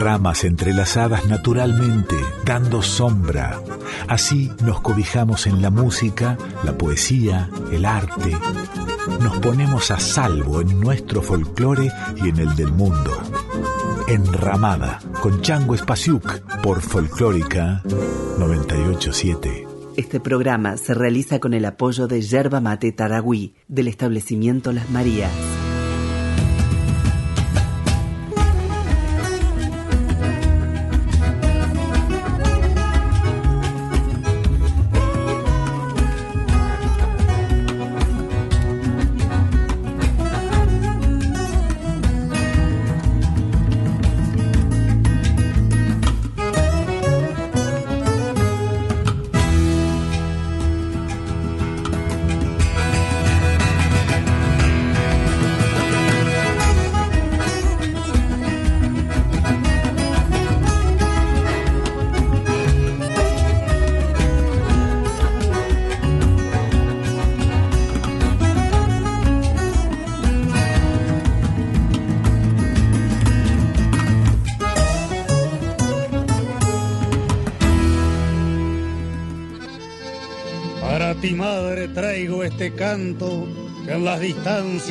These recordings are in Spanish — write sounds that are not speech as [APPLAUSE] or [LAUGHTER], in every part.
Ramas entrelazadas naturalmente, dando sombra. Así nos cobijamos en la música, la poesía, el arte. Nos ponemos a salvo en nuestro folclore y en el del mundo. Enramada, con Chango Espasiuk, por Folclórica 987. Este programa se realiza con el apoyo de Yerba Mate Taragüí, del establecimiento Las Marías.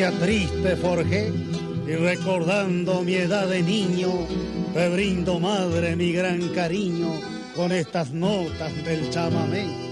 Triste forjé y recordando mi edad de niño, te brindo madre mi gran cariño con estas notas del chamamé.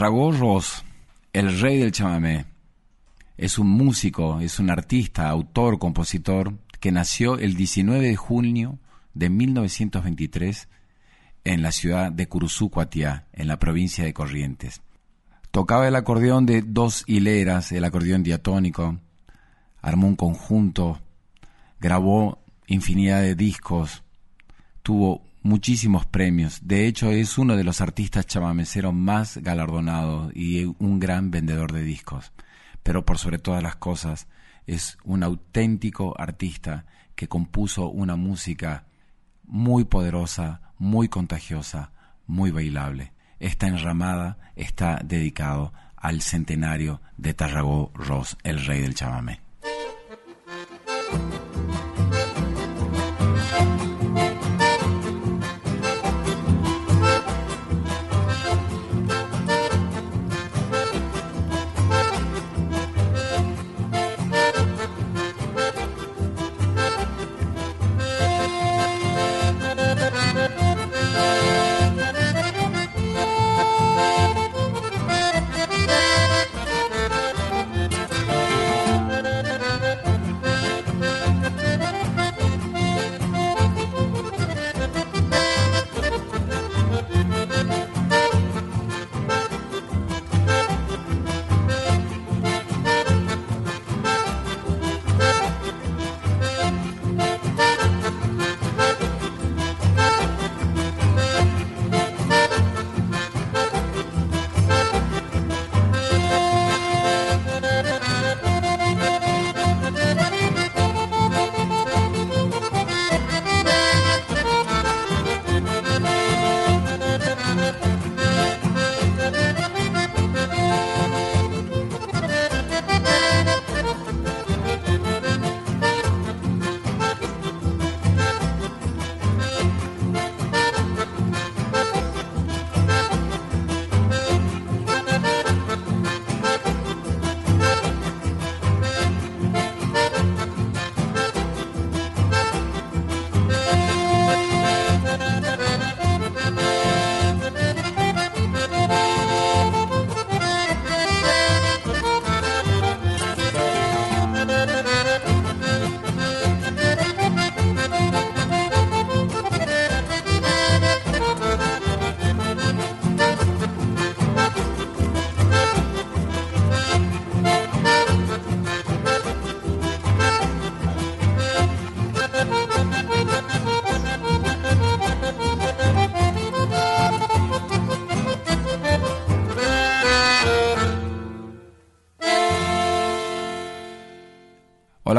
Tarragó el rey del chamamé, es un músico, es un artista, autor, compositor, que nació el 19 de junio de 1923 en la ciudad de Curuzú, en la provincia de Corrientes. Tocaba el acordeón de dos hileras, el acordeón diatónico, armó un conjunto, grabó infinidad de discos, tuvo muchísimos premios. De hecho, es uno de los artistas chamameceros más galardonados y un gran vendedor de discos. Pero por sobre todas las cosas, es un auténtico artista que compuso una música muy poderosa, muy contagiosa, muy bailable. Esta enramada está dedicado al centenario de Tarragó Ross, el rey del chamamé.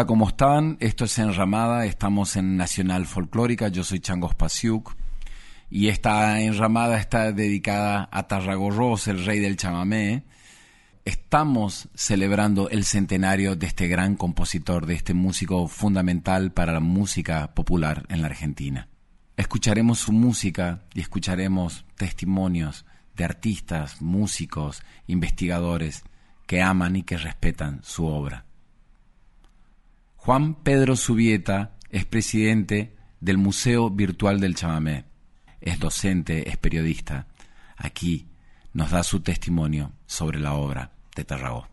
Hola, ¿cómo están? Esto es Enramada, estamos en Nacional Folclórica, yo soy Changos Pasiuk y esta enramada está dedicada a Tarragorros, el rey del chamamé. Estamos celebrando el centenario de este gran compositor, de este músico fundamental para la música popular en la Argentina. Escucharemos su música y escucharemos testimonios de artistas, músicos, investigadores que aman y que respetan su obra. Juan Pedro Subieta es presidente del Museo Virtual del Chamamé. Es docente, es periodista. Aquí nos da su testimonio sobre la obra de Tarragó.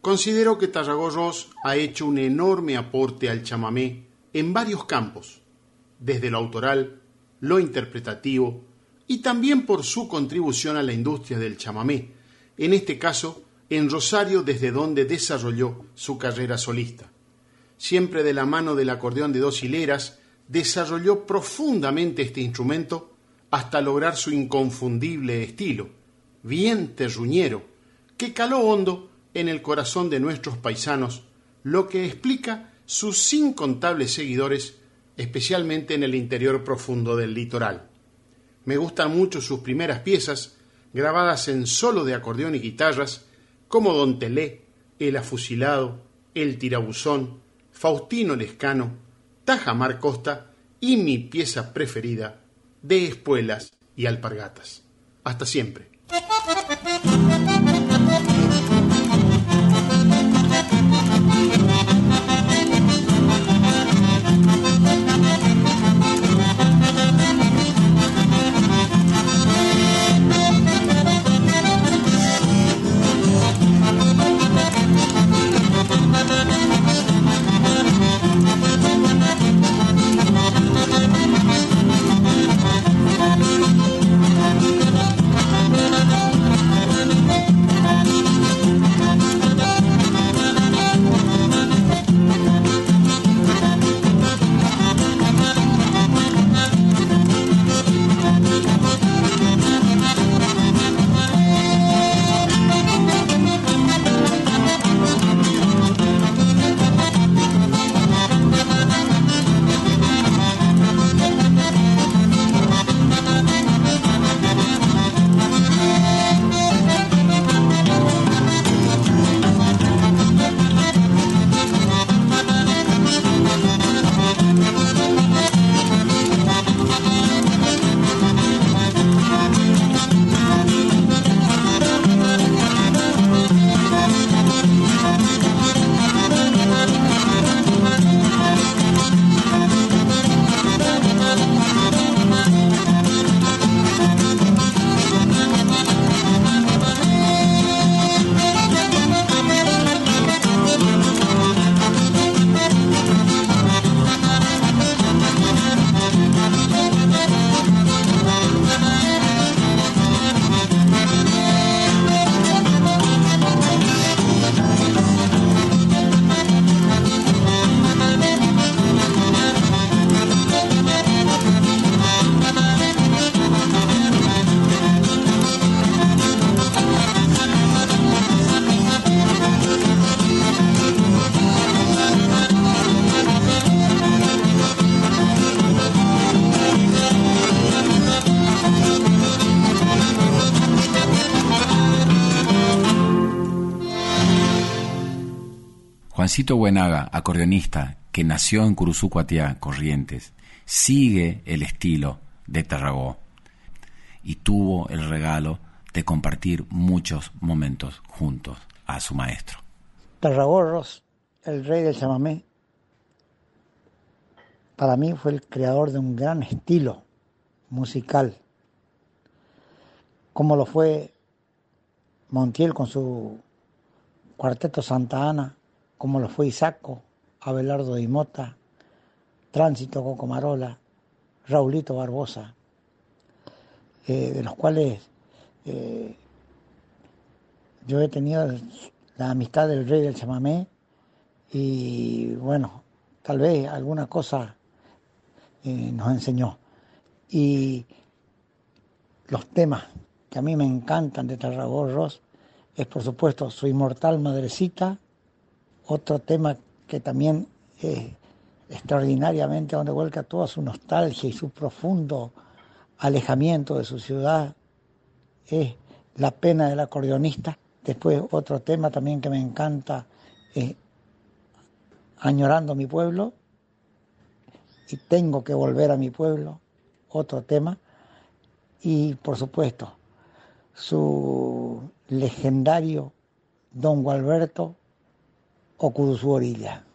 Considero que Tarragó Ross ha hecho un enorme aporte al chamamé en varios campos, desde lo autoral, lo interpretativo y también por su contribución a la industria del chamamé, en este caso en Rosario desde donde desarrolló su carrera solista siempre de la mano del acordeón de dos hileras, desarrolló profundamente este instrumento hasta lograr su inconfundible estilo, bien terruñero, que caló hondo en el corazón de nuestros paisanos, lo que explica sus incontables seguidores, especialmente en el interior profundo del litoral. Me gustan mucho sus primeras piezas, grabadas en solo de acordeón y guitarras, como Don Telé, El Afusilado, El Tirabuzón, Faustino Lescano, Tajamar Costa y mi pieza preferida, de espuelas y alpargatas. Hasta siempre. Juancito Buenaga, acordeonista, que nació en Curuzucuatiá, Corrientes, sigue el estilo de Tarragó y tuvo el regalo de compartir muchos momentos juntos a su maestro. Tarragorros, el rey del chamamé, para mí fue el creador de un gran estilo musical, como lo fue Montiel con su cuarteto Santa Ana, como lo fue Isaco, Abelardo de Mota, Tránsito Cocomarola, Raulito Barbosa, eh, de los cuales eh, yo he tenido la amistad del rey del chamamé y bueno, tal vez alguna cosa eh, nos enseñó. Y los temas que a mí me encantan de Tarragorros es por supuesto su inmortal madrecita, otro tema que también es extraordinariamente donde vuelca toda su nostalgia y su profundo alejamiento de su ciudad es La pena del acordeonista. Después otro tema también que me encanta es Añorando mi pueblo y Tengo que volver a mi pueblo, otro tema. Y por supuesto su legendario Don Gualberto o su Orilla.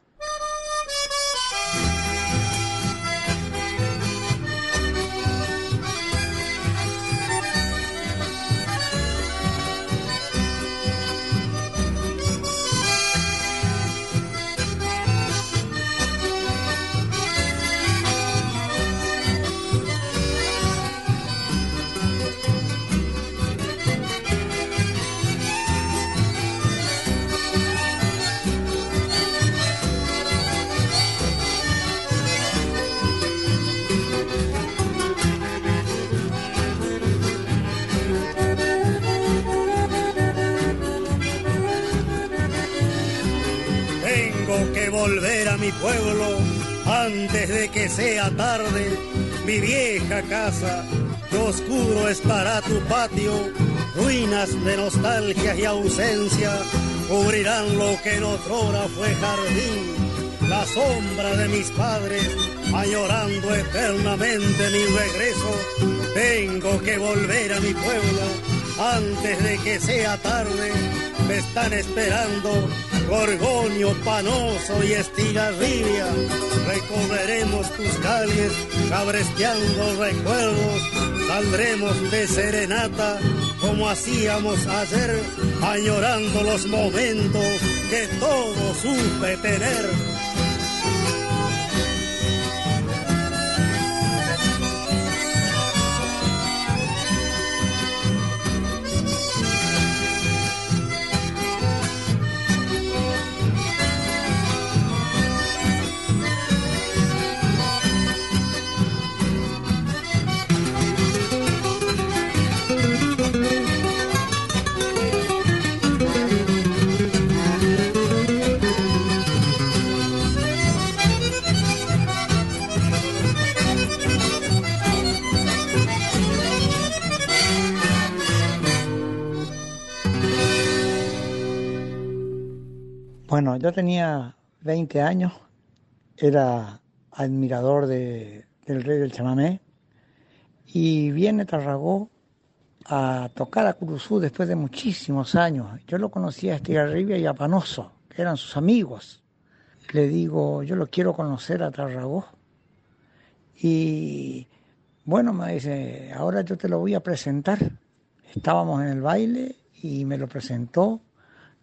Volver a mi pueblo antes de que sea tarde. Mi vieja casa, que oscuro estará tu patio, ruinas de nostalgia y ausencia, cubrirán lo que en otrora fue jardín. La sombra de mis padres, añorando eternamente mi regreso, tengo que volver a mi pueblo antes de que sea tarde. Me están esperando Gorgonio, Panoso y Estigarribia. Recorreremos tus calles, cabresteando recuerdos. Saldremos de serenata como hacíamos ayer, añorando los momentos que todo supe tener Bueno, yo tenía 20 años, era admirador de, del rey del chamamé y viene Tarragó a tocar a Curuzú después de muchísimos años. Yo lo conocía a Estigarribia y a Panoso, que eran sus amigos. Le digo, yo lo quiero conocer a Tarragó. Y bueno, me dice, ahora yo te lo voy a presentar. Estábamos en el baile y me lo presentó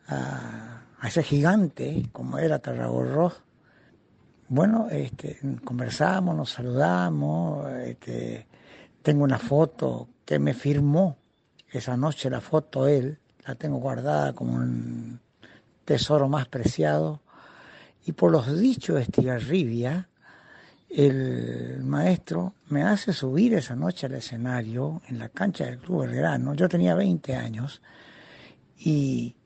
a a ese gigante como era Tarragorro, bueno, este, conversamos, nos saludamos, este, tengo una foto que me firmó esa noche, la foto él, la tengo guardada como un tesoro más preciado, y por los dichos de Estigarribia, el maestro me hace subir esa noche al escenario en la cancha del Club Belgrano, yo tenía 20 años, y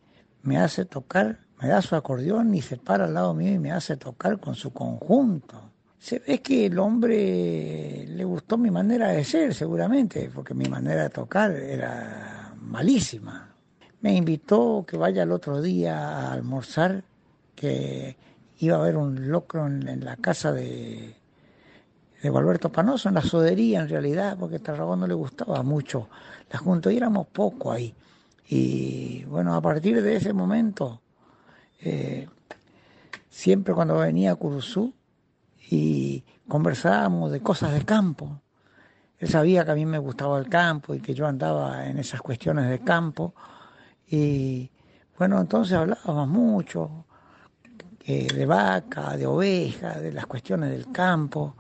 me hace tocar me da su acordeón y se para al lado mío y me hace tocar con su conjunto. Se ve que el hombre le gustó mi manera de ser, seguramente, porque mi manera de tocar era malísima. Me invitó que vaya el otro día a almorzar que iba a haber un locro en, la casa de, de Gualberto Panoso, en la sodería en realidad, porque a Tarragón no le gustaba mucho la junta, y éramos poco ahí. Y bueno, a partir de ese momento, eh, siempre cuando venía a Curuzú y conversábamos de cosas de campo, él sabía que a mí me gustaba el campo y que yo andaba en esas cuestiones de campo. Y bueno, entonces hablábamos mucho de vaca, de oveja, de las cuestiones del campo.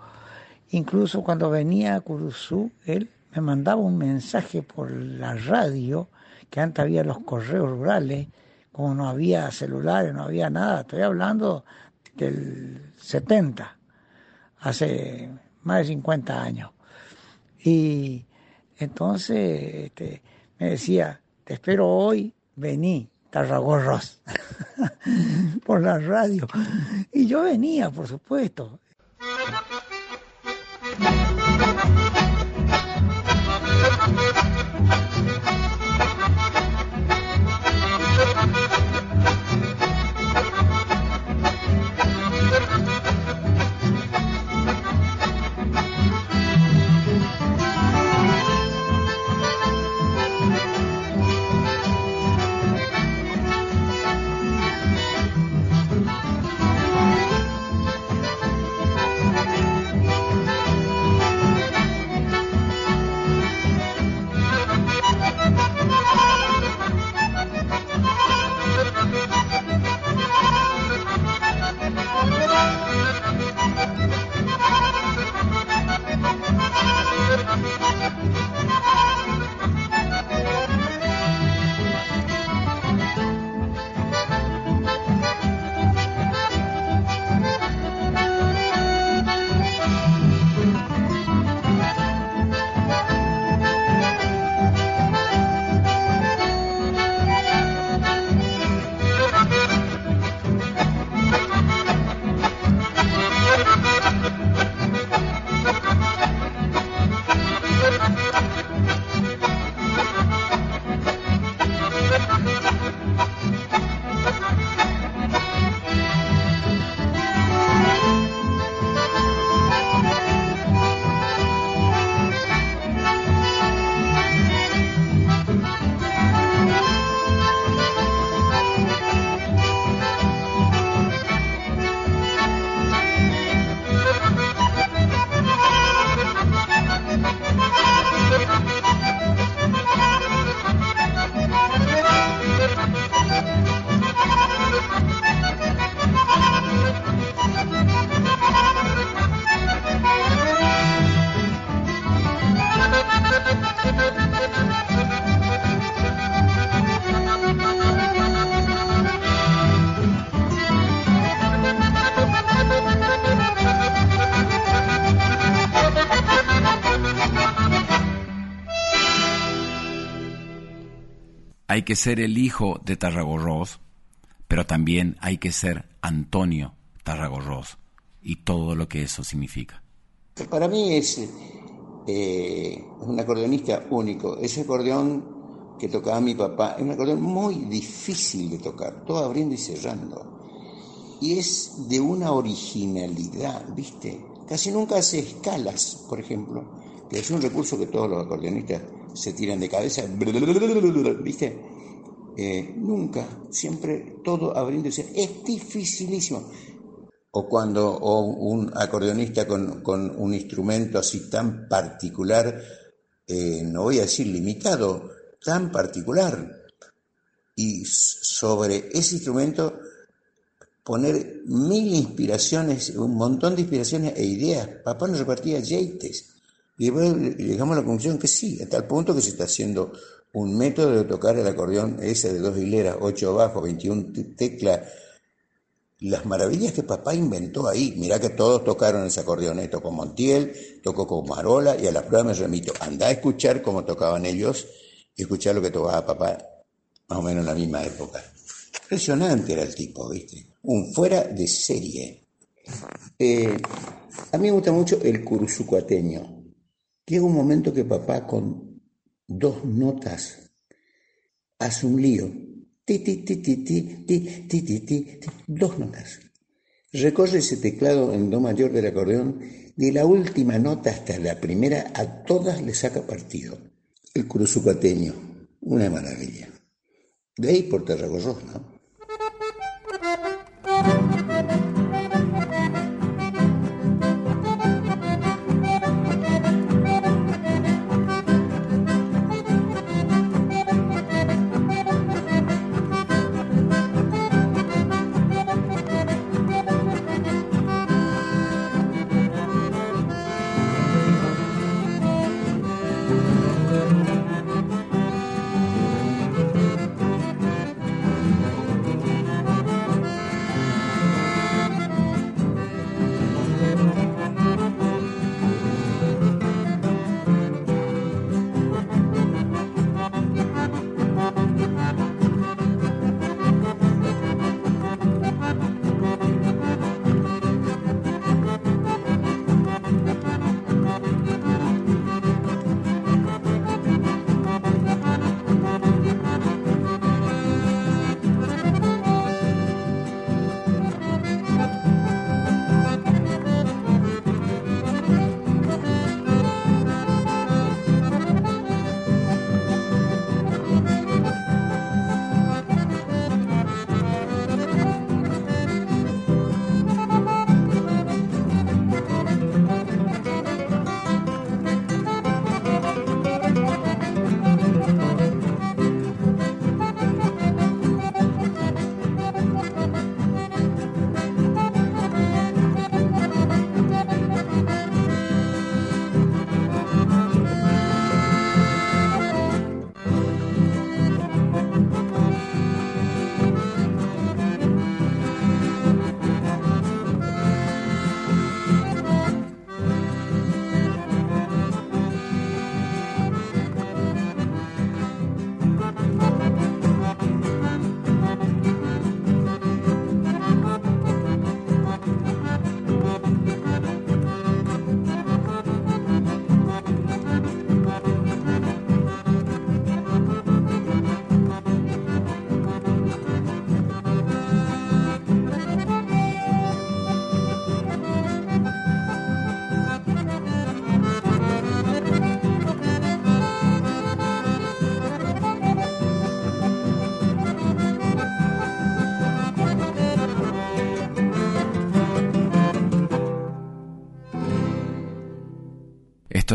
Incluso cuando venía a Curuzú, él me mandaba un mensaje por la radio, que antes había los correos rurales, como no había celulares, no había nada. Estoy hablando del 70, hace más de 50 años. Y entonces este, me decía, te espero hoy, vení, Tarragorros, [LAUGHS] por la radio. Y yo venía, por supuesto. Hay que ser el hijo de Tarragorros, pero también hay que ser Antonio Tarragorros y todo lo que eso significa. Para mí es eh, un acordeonista único. Ese acordeón que tocaba mi papá es un acordeón muy difícil de tocar, todo abriendo y cerrando. Y es de una originalidad, ¿viste? Casi nunca hace escalas, por ejemplo, que es un recurso que todos los acordeonistas se tiran de cabeza, ¿viste? Eh, nunca, siempre todo abriéndose. Es dificilísimo. O cuando un acordeonista con, un instrumento así tan particular, eh, no voy a decir limitado, tan particular, y sobre ese instrumento poner mil inspiraciones, un montón de inspiraciones e ideas. Papá nos repartía jeites. Y después llegamos a la conclusión que sí, a tal punto que se está haciendo un método de tocar el acordeón ese de dos hileras, ocho bajo, 21 teclas. Las maravillas que papá inventó ahí. Mirá que todos tocaron ese acordeón. ¿eh? Tocó Montiel, tocó con Marola y a la prueba me remito. Andá a escuchar cómo tocaban ellos y escuchar lo que tocaba papá más o menos en la misma época. Impresionante era el tipo, ¿viste? Un fuera de serie. Eh, a mí me gusta mucho el curuzucuateño. Llega un momento que papá con dos notas hace un lío Ti, ti, ti, ti, ti, ti, ti, ti, ti, dos notas. Recorre ese teclado en do mayor del acordeón, de la última nota hasta la primera, a todas le saca partido. El curuzucateño, una maravilla. De ahí por Tarragorros, ¿no?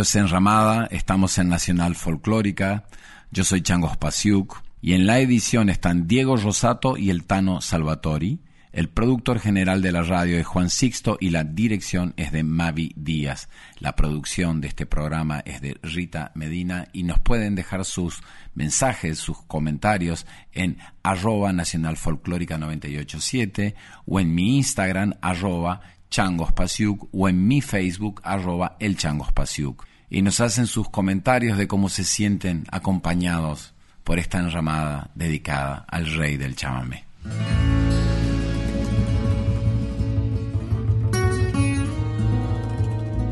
Es Enramada, estamos en Nacional Folclórica, yo soy Changos Pasiuk y en la edición están Diego Rosato y el Tano Salvatori. El productor general de la radio es Juan Sixto y la dirección es de Mavi Díaz. La producción de este programa es de Rita Medina y nos pueden dejar sus mensajes, sus comentarios en arroba nacional folclórica 987 o en mi Instagram arroba changospasiuk o en mi Facebook arroba el changospasiuk y nos hacen sus comentarios de cómo se sienten acompañados por esta enramada dedicada al rey del chamamé.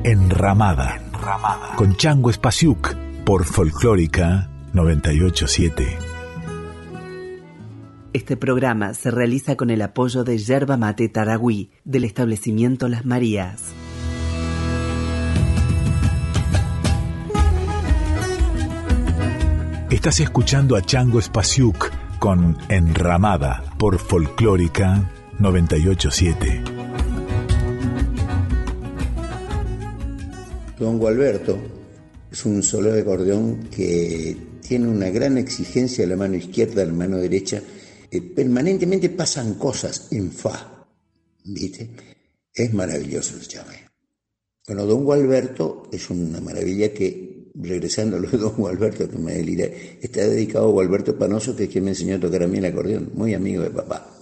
Enramada, Enramada. con Chango Espasiuk por Folclórica 987. Este programa se realiza con el apoyo de Yerba Mate Taragüí del establecimiento Las Marías. Estás escuchando a Chango Spasiuk con Enramada por Folclórica 987. Don Gualberto es un solo de acordeón que tiene una gran exigencia en la mano izquierda, en la mano derecha. Eh, permanentemente pasan cosas en fa. ¿Viste? Es maravilloso el chamé. Bueno, Don Gualberto es una maravilla que regresando a de don Gualberto, que me delira, está dedicado a Gualberto Panoso, que es quien me enseñó a tocar a mí el acordeón, muy amigo de papá.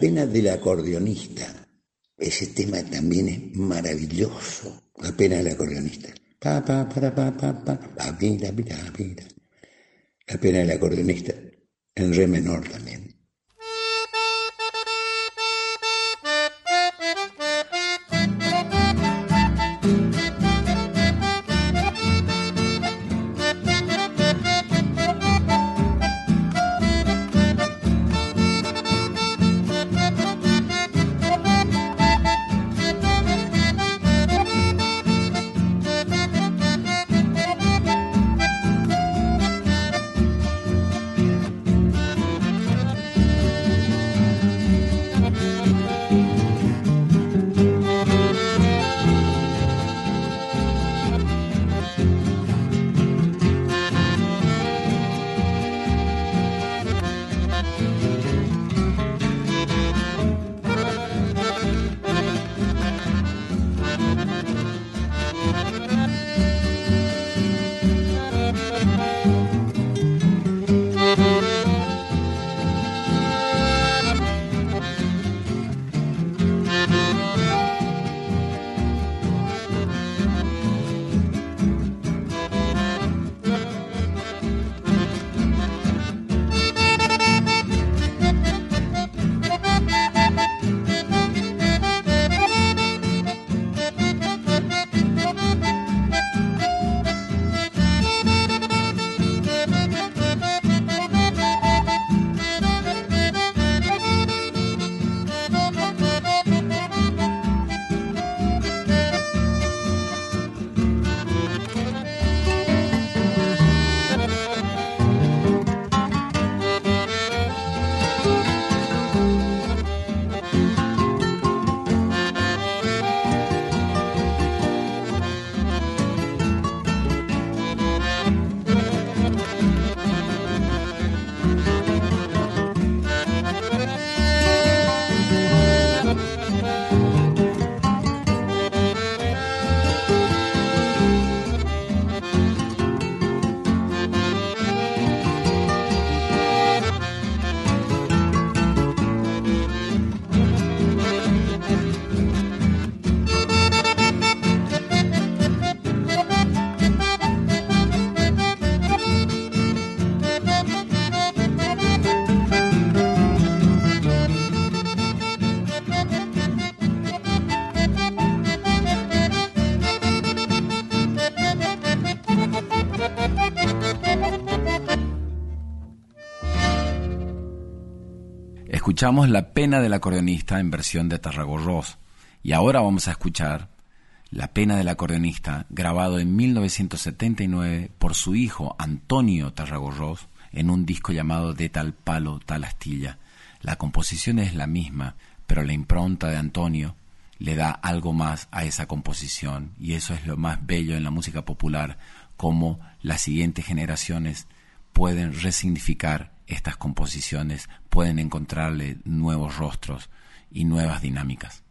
Pena del acordeonista. Ese tema también es maravilloso. La pena del acordeonista. Pa, pa, para, pa, pa, pa, pa, mira, mira, mira. La pena del acordeonista. En re menor también. Escuchamos La pena del acordeonista en versión de Tarragorros y ahora vamos a escuchar La pena del acordeonista grabado en 1979 por su hijo Antonio Tarragorros en un disco llamado De tal palo, tal astilla. La composición es la misma, pero la impronta de Antonio le da algo más a esa composición y eso es lo más bello en la música popular, como las siguientes generaciones pueden resignificar estas composiciones pueden encontrarle nuevos rostros y nuevas dinámicas.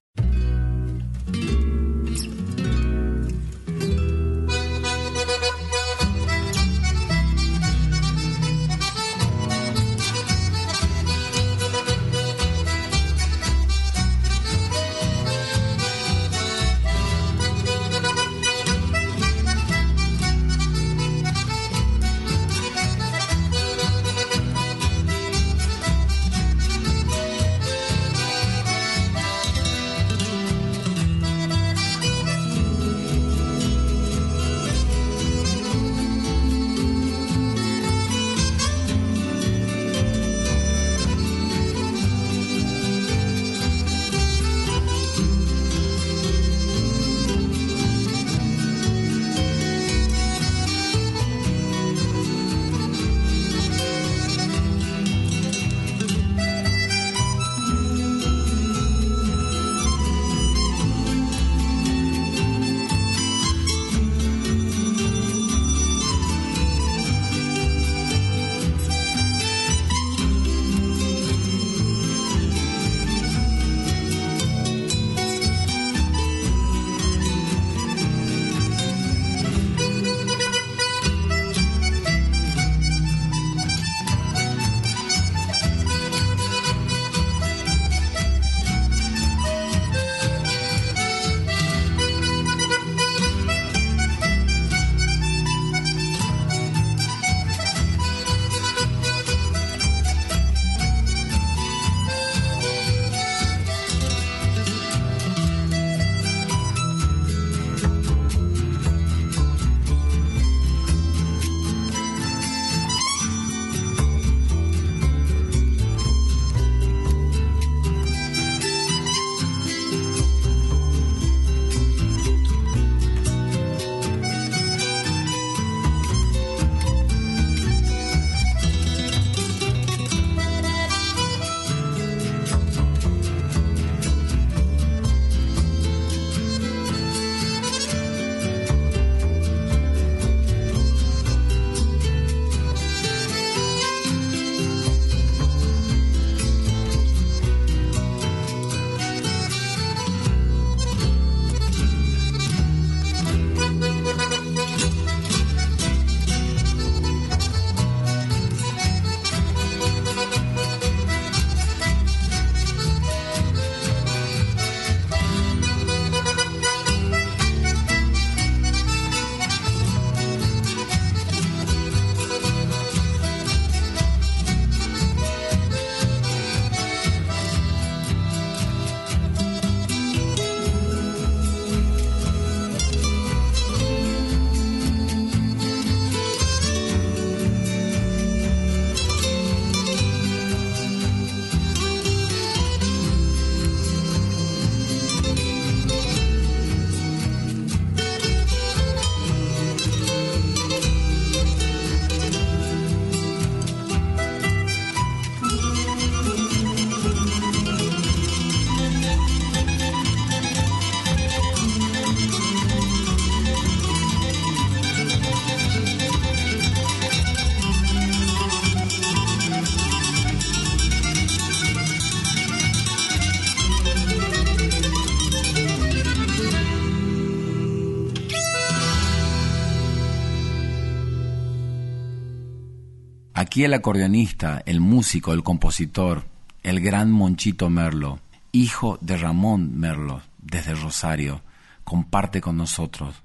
El acordeonista, el músico, el compositor, el gran Monchito Merlo, hijo de Ramón Merlo, desde Rosario, comparte con nosotros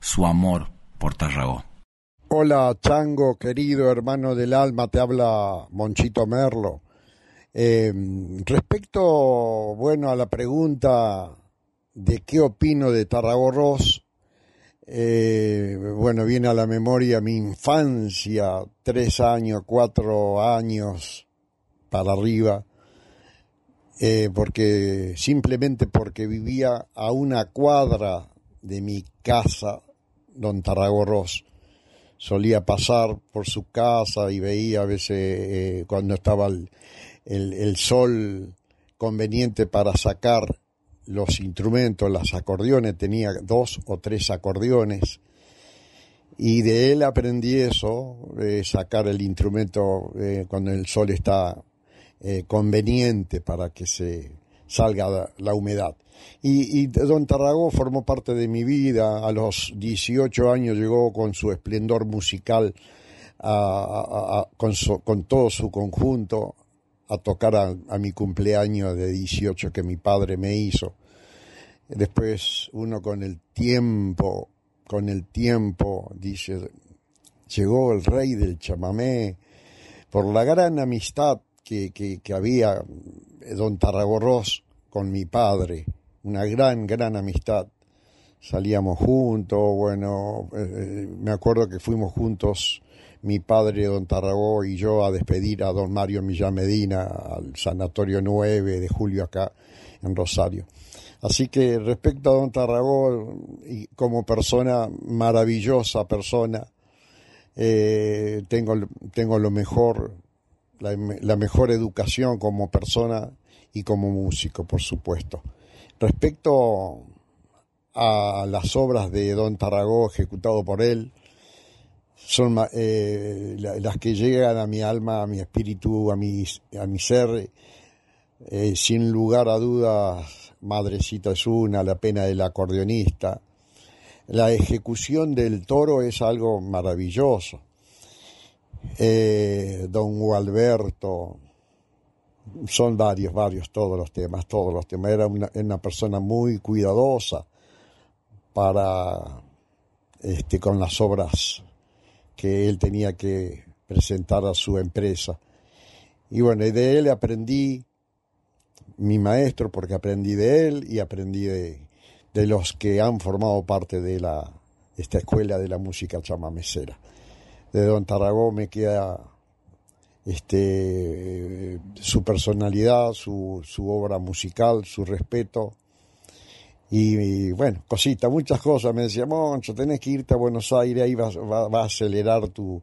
su amor por Tarragó. Hola Chango, querido hermano del alma, te habla Monchito Merlo. Eh, respecto, bueno, a la pregunta de qué opino de Tarragorros, eh, bueno, viene a la memoria mi infancia, tres años, cuatro años para arriba, eh, porque simplemente porque vivía a una cuadra de mi casa, don Tarragorros. Solía pasar por su casa y veía a veces eh, cuando estaba el sol conveniente para sacar los instrumentos, las acordeones, tenía dos o tres acordeones, y de él aprendí eso, sacar el instrumento eh, cuando el sol está eh, conveniente para que se salga la humedad. Y, Don Tarragó formó parte de mi vida, a los 18 años llegó con su esplendor musical, con, con todo su conjunto, a tocar a, mi cumpleaños de 18 que mi padre me hizo. Después uno con el tiempo, con el tiempo, dice, llegó el rey del chamamé, por la gran amistad que, que, había don Tarragorros con mi padre, una gran, gran amistad. Salíamos juntos, bueno, eh, eh, me acuerdo que fuimos juntos mi padre, don Tarragó, y yo a despedir a don Mario Millán Medina al Sanatorio 9 de julio acá en Rosario. Así que respecto a don Tarragó, y como persona, maravillosa persona, eh, tengo, tengo lo mejor, la, la mejor educación como persona y como músico, por supuesto. Respecto a las obras de Don Tarragó ejecutado por él, son eh, las que llegan a mi alma, a mi espíritu, a mi, a mi ser. Eh, sin lugar a dudas, Madrecita es una, la pena del acordeonista. La ejecución del toro es algo maravilloso. Eh, don Gualberto, son varios, varios, todos los temas, todos los temas. Era una, una persona muy cuidadosa para, este, con las obras que él tenía que presentar a su empresa. Y bueno, de él aprendí mi maestro, porque aprendí de él y aprendí de, los que han formado parte de la, esta escuela de la música chamamecera. De Don Tarragó me queda este, su personalidad, su, su obra musical, su respeto y, bueno, cosita, muchas cosas. Me decía, Moncho, tenés que irte a Buenos Aires, ahí va, va, a acelerar tu,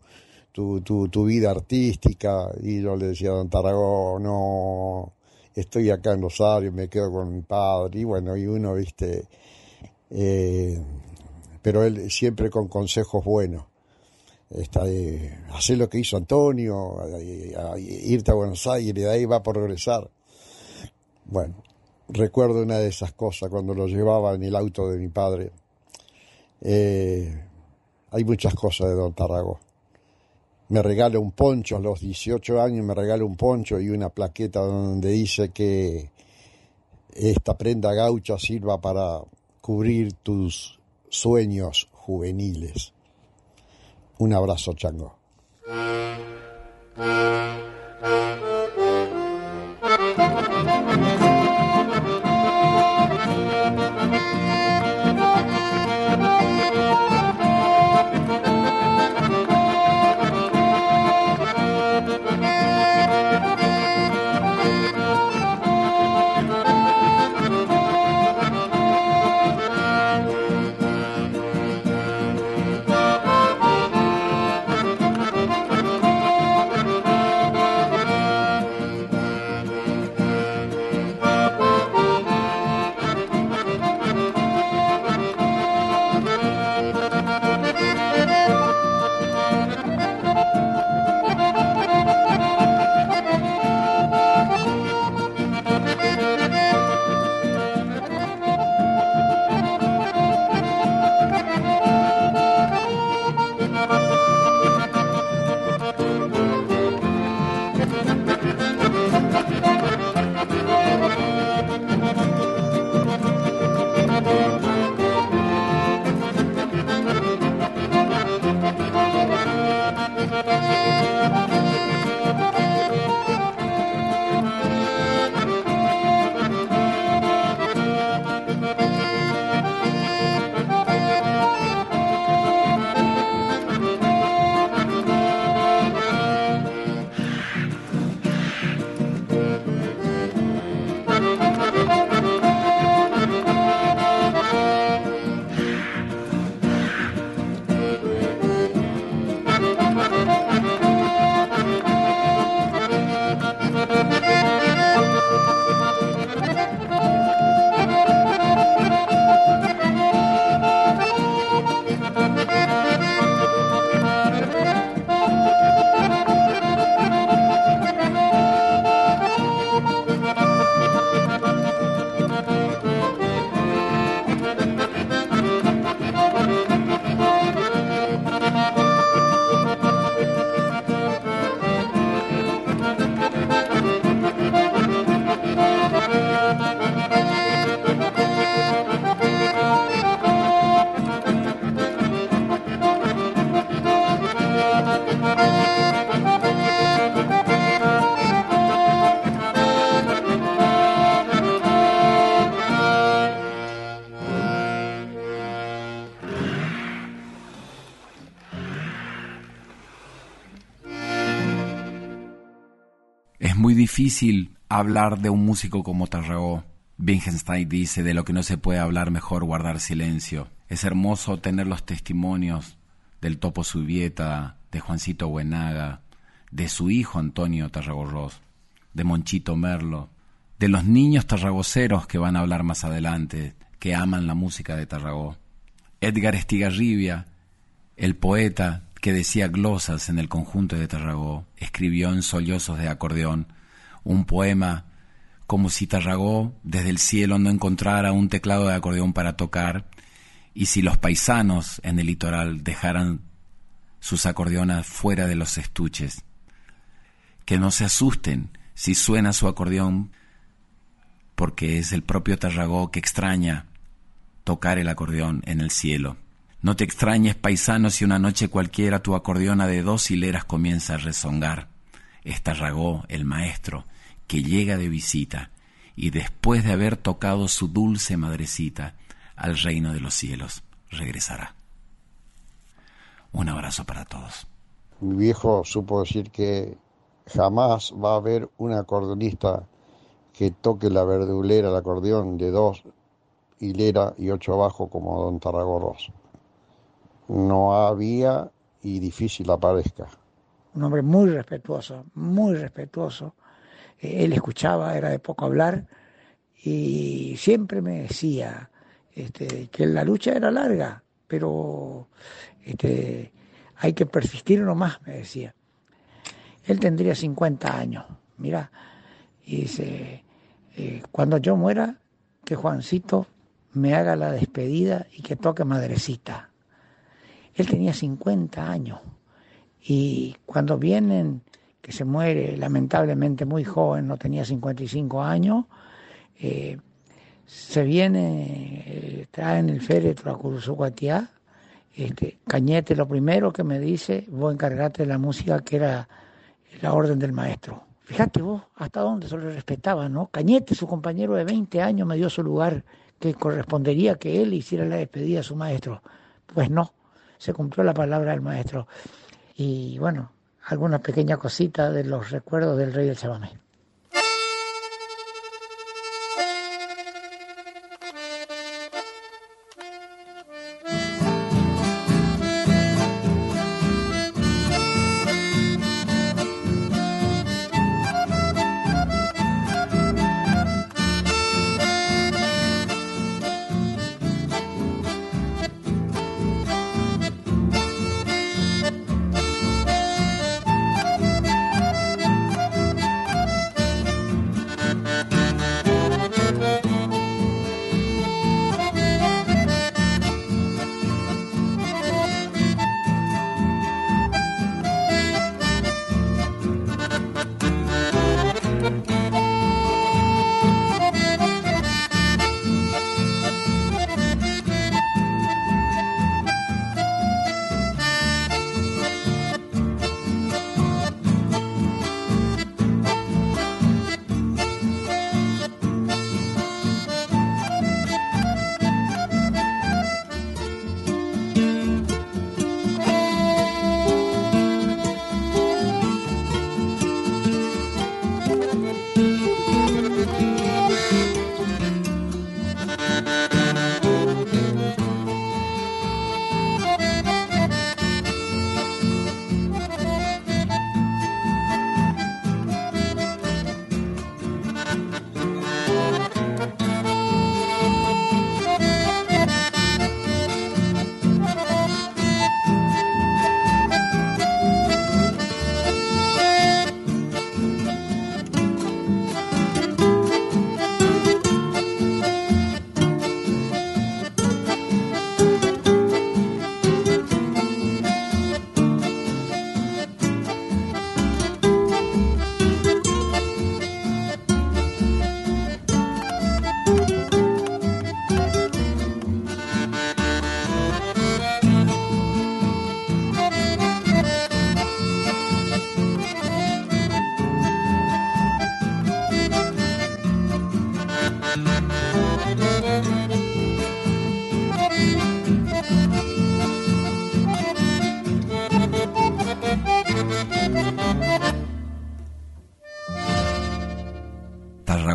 tu, tu, vida artística. Y yo le decía a Don Tarragó, no, estoy acá en Rosario, me quedo con mi padre. Y bueno, y uno, viste, eh, pero él siempre con consejos buenos. Está de hacer lo que hizo Antonio, irte a Buenos Aires, de ahí va a progresar. Bueno, recuerdo una de esas cosas cuando lo llevaba en el auto de mi padre. Eh, hay muchas cosas de Don Tarragó. Me regala un poncho a los 18 años, me regala un poncho y una plaqueta donde dice que esta prenda gaucha sirva para cubrir tus sueños juveniles. Un abrazo, Chango. Difícil hablar de un músico como Tarragó. Wittgenstein dice, de lo que no se puede hablar mejor guardar silencio. Es hermoso tener los testimonios del Topo Subieta, de Juancito Buenaga, de su hijo Antonio Tarragorros, de Monchito Merlo, de los niños tarragoceros que van a hablar más adelante, que aman la música de Tarragó. Edgar Estigarribia, el poeta que decía glosas en el conjunto de Tarragó, escribió en sollozos de acordeón un poema como si Tarragó desde el cielo no encontrara un teclado de acordeón para tocar y si los paisanos en el litoral dejaran sus acordeonas fuera de los estuches. Que no se asusten si suena su acordeón, porque es el propio Tarragó que extraña tocar el acordeón en el cielo. No te extrañes, paisano, si una noche cualquiera tu acordeona de dos hileras comienza a rezongar. Es Tarragó, el maestro, que llega de visita y después de haber tocado su dulce madrecita al reino de los cielos, regresará. Un abrazo para todos. Mi viejo supo decir que jamás va a haber un acordeonista que toque la verdulera, el acordeón de dos hilera y ocho abajo como don Tarragorros. No había y difícil aparezca. Un hombre muy respetuoso, muy respetuoso él escuchaba, era de poco hablar y siempre me decía este, que la lucha era larga, pero este, hay que persistir nomás, me decía. Él tendría 50 años, mira, y dice, eh, cuando yo muera, que Juancito me haga la despedida y que toque madrecita. Él tenía 50 años y cuando vienen que se muere lamentablemente muy joven, no tenía 55 años, eh, se viene, eh, trae en el féretro a Curuzucuatiá, este, Cañete lo primero que me dice, voy a encargarte de la música que era la orden del maestro. Fíjate vos hasta dónde se lo respetaba, ¿no? Cañete, su compañero de 20 años, me dio su lugar que correspondería que él hiciera la despedida a su maestro. Pues no, se cumplió la palabra del maestro. Y bueno, alguna pequeña cosita de los recuerdos del rey del chamamé.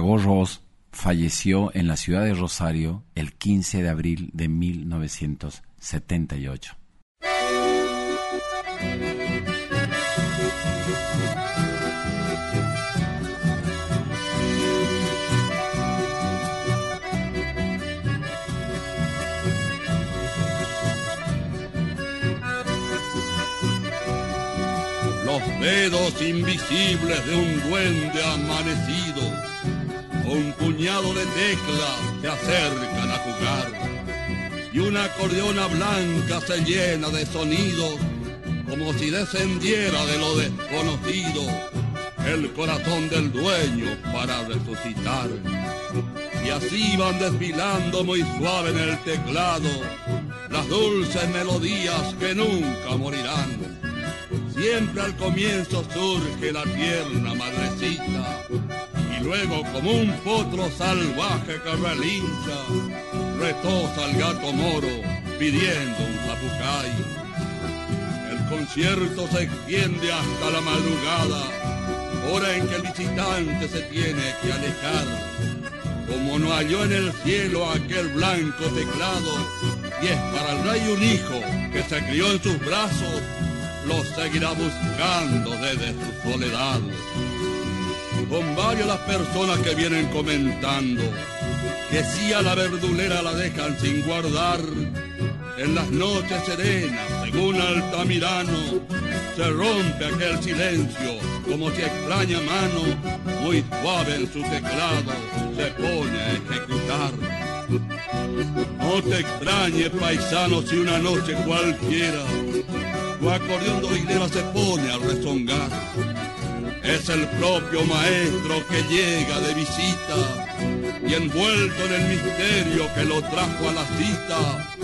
Ross falleció en la ciudad de Rosario el 15 de abril de 1978. los dedos invisibles de un duende amanecido, un puñado de teclas se acercan a jugar y una acordeona blanca se llena de sonidos como si descendiera de lo desconocido el corazón del dueño para resucitar. Y así van desfilando muy suave en el teclado las dulces melodías que nunca morirán Siempre al comienzo surge la tierna madrecita luego como un potro salvaje que relincha, retosa el gato moro pidiendo un zapucay. El concierto se extiende hasta la madrugada, hora en que el visitante se tiene que alejar. Como no halló en el cielo aquel blanco teclado, y es para el rey un hijo que se crió en sus brazos, lo seguirá buscando desde su soledad. Con varias las personas que vienen comentando que si a la verdulera la dejan sin guardar, en las noches serenas, según Altamirano, se rompe aquel silencio como si extraña mano, muy suave en su teclado, se pone a ejecutar. No te extrañe, paisano, si una noche cualquiera tu acordeón doidera se pone a rezongar. Es el propio maestro que llega de visita y envuelto en el misterio que lo trajo a la cita,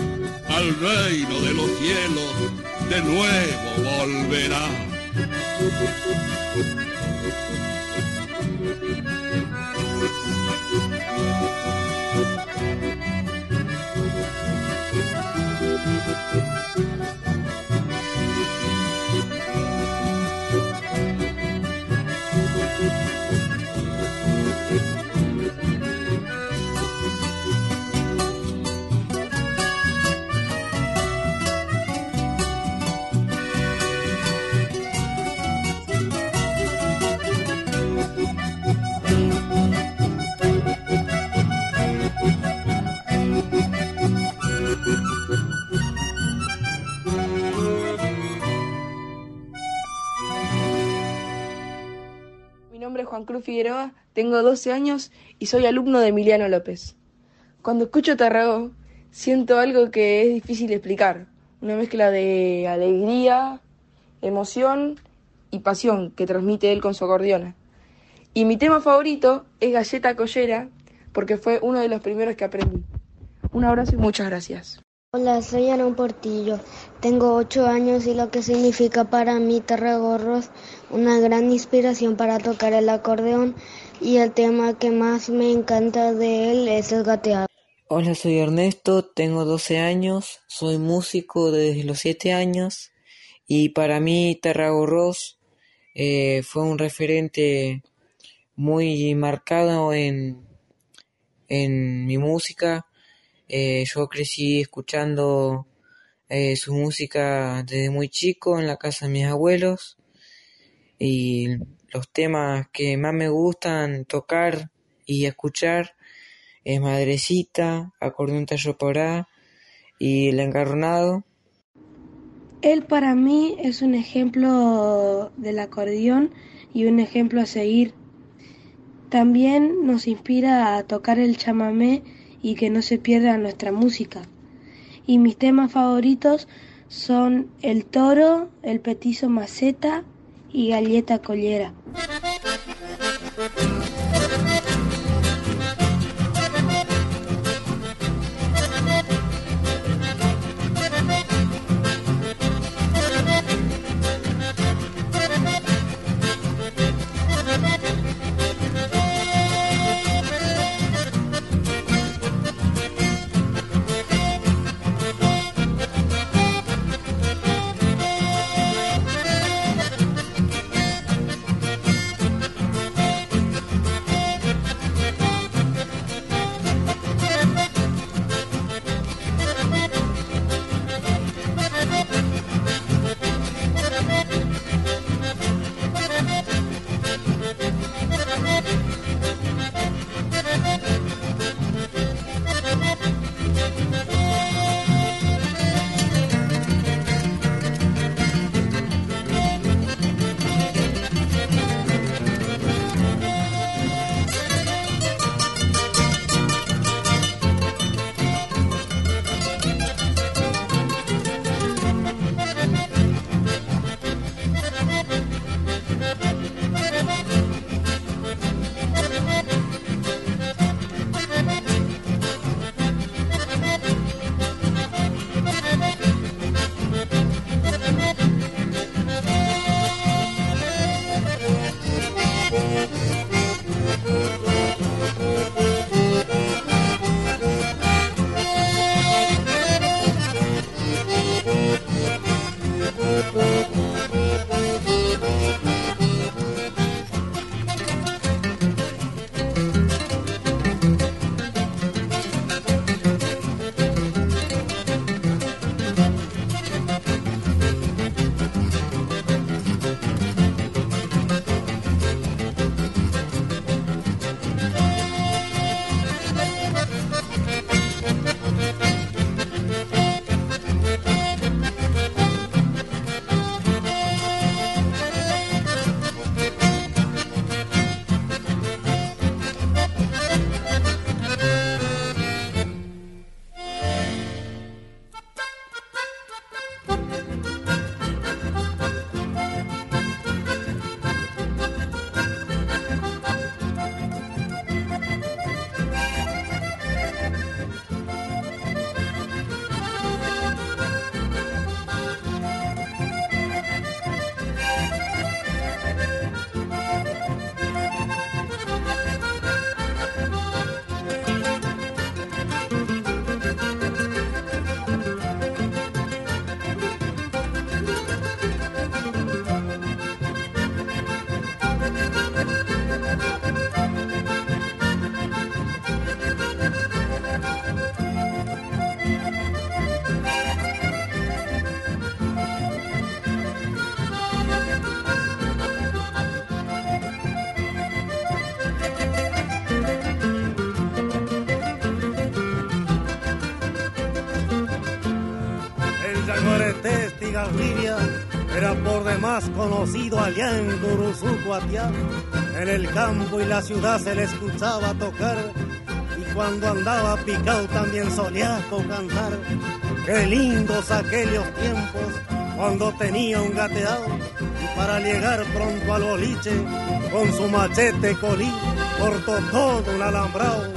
al reino de los cielos de nuevo volverá. Juan Cruz Figueroa, tengo 12 años y soy alumno de Emiliano López. Cuando escucho Tarragó, siento algo que es difícil explicar, una mezcla de alegría, emoción y pasión que transmite él con su acordeona. Y mi tema favorito es Galleta Collera, porque fue uno de los primeros que aprendí. Un abrazo y muchas gracias. Hola, soy Aaron Portillo. Tengo ocho años y lo que significa para mí Tarragorros una gran inspiración para tocar el acordeón y el tema que más me encanta de él es el gateado. Hola, soy Ernesto, tengo 12 años, soy músico desde los 7 años y para mí Tarragorros eh, fue un referente muy marcado en, en mi música eh, yo crecí escuchando eh, su música desde muy chico en la casa de mis abuelos y los temas que más me gustan tocar y escuchar es Madrecita, Acordeón Tallo Porá y El Engarronado. Él para mí es un ejemplo del acordeón y un ejemplo a seguir. También nos inspira a tocar el chamamé y que no se pierda nuestra música. Y mis temas favoritos son El Toro, El Petizo Maceta y Galleta Collera. Estigarribia era por demás conocido allá en Curuzucuatiá. En el campo y la ciudad se le escuchaba tocar y cuando andaba picado también solía cantar. Qué lindos aquellos tiempos cuando tenía un gateado y para llegar pronto al boliche con su machete colí cortó todo un alambrado